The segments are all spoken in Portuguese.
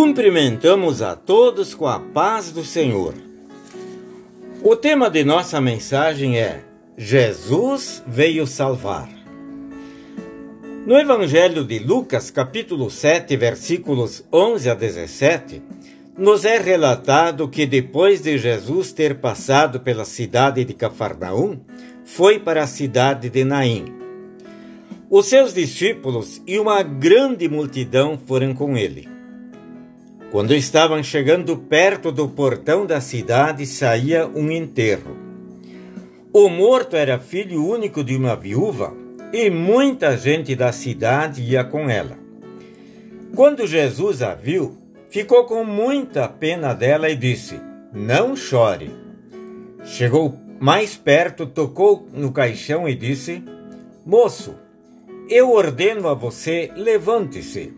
Cumprimentamos a todos com a paz do Senhor. O tema de nossa mensagem é Jesus veio salvar. No Evangelho de Lucas, capítulo 7, versículos 11 a 17, nos é relatado que depois de Jesus ter passado pela cidade de Cafarnaum, foi para a cidade de Naim. Os seus discípulos e uma grande multidão foram com ele. Quando estavam chegando perto do portão da cidade, saía um enterro. O morto era filho único de uma viúva e muita gente da cidade ia com ela. Quando Jesus a viu, ficou com muita pena dela e disse: Não chore. Chegou mais perto, tocou no caixão e disse: Moço, eu ordeno a você, levante-se.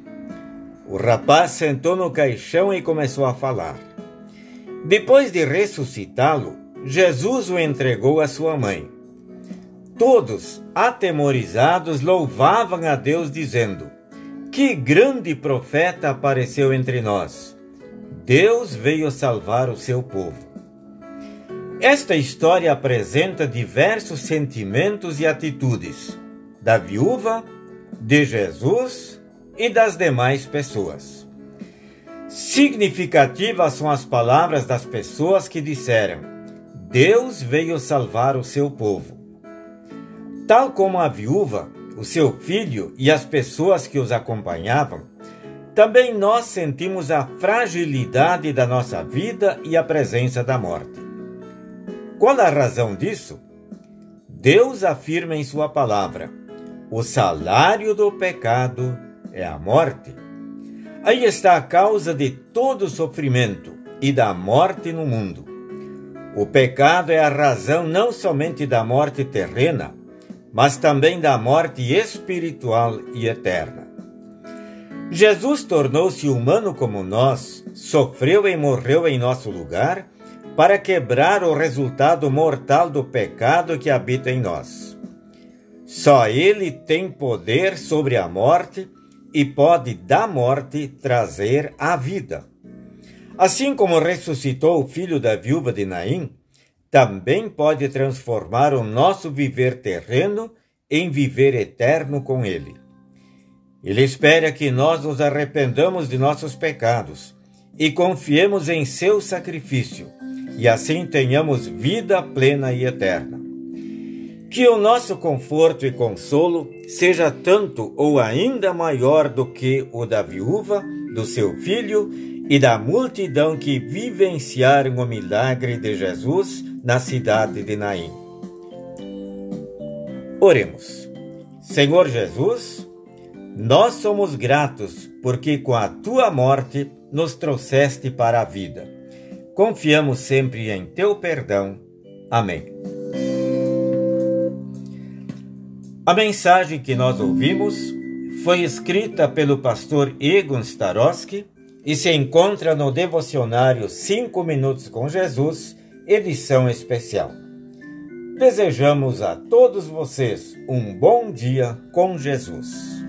O rapaz sentou no caixão e começou a falar. Depois de ressuscitá-lo, Jesus o entregou à sua mãe. Todos, atemorizados, louvavam a Deus, dizendo: Que grande profeta apareceu entre nós! Deus veio salvar o seu povo. Esta história apresenta diversos sentimentos e atitudes da viúva, de Jesus e das demais pessoas. Significativas são as palavras das pessoas que disseram: Deus veio salvar o seu povo. Tal como a viúva, o seu filho e as pessoas que os acompanhavam, também nós sentimos a fragilidade da nossa vida e a presença da morte. Qual a razão disso? Deus afirma em Sua palavra: o salário do pecado é a morte. Aí está a causa de todo sofrimento e da morte no mundo. O pecado é a razão não somente da morte terrena, mas também da morte espiritual e eterna. Jesus tornou-se humano como nós, sofreu e morreu em nosso lugar para quebrar o resultado mortal do pecado que habita em nós. Só Ele tem poder sobre a morte e pode da morte trazer a vida. Assim como ressuscitou o filho da viúva de Naim, também pode transformar o nosso viver terreno em viver eterno com Ele. Ele espera que nós nos arrependamos de nossos pecados e confiemos em seu sacrifício, e assim tenhamos vida plena e eterna. Que o nosso conforto e consolo seja tanto ou ainda maior do que o da viúva, do seu filho e da multidão que vivenciaram o milagre de Jesus na cidade de Naim. Oremos. Senhor Jesus, nós somos gratos porque com a tua morte nos trouxeste para a vida. Confiamos sempre em teu perdão. Amém. A mensagem que nós ouvimos foi escrita pelo pastor Egon Starosky e se encontra no devocionário 5 Minutos com Jesus, edição especial. Desejamos a todos vocês um bom dia com Jesus.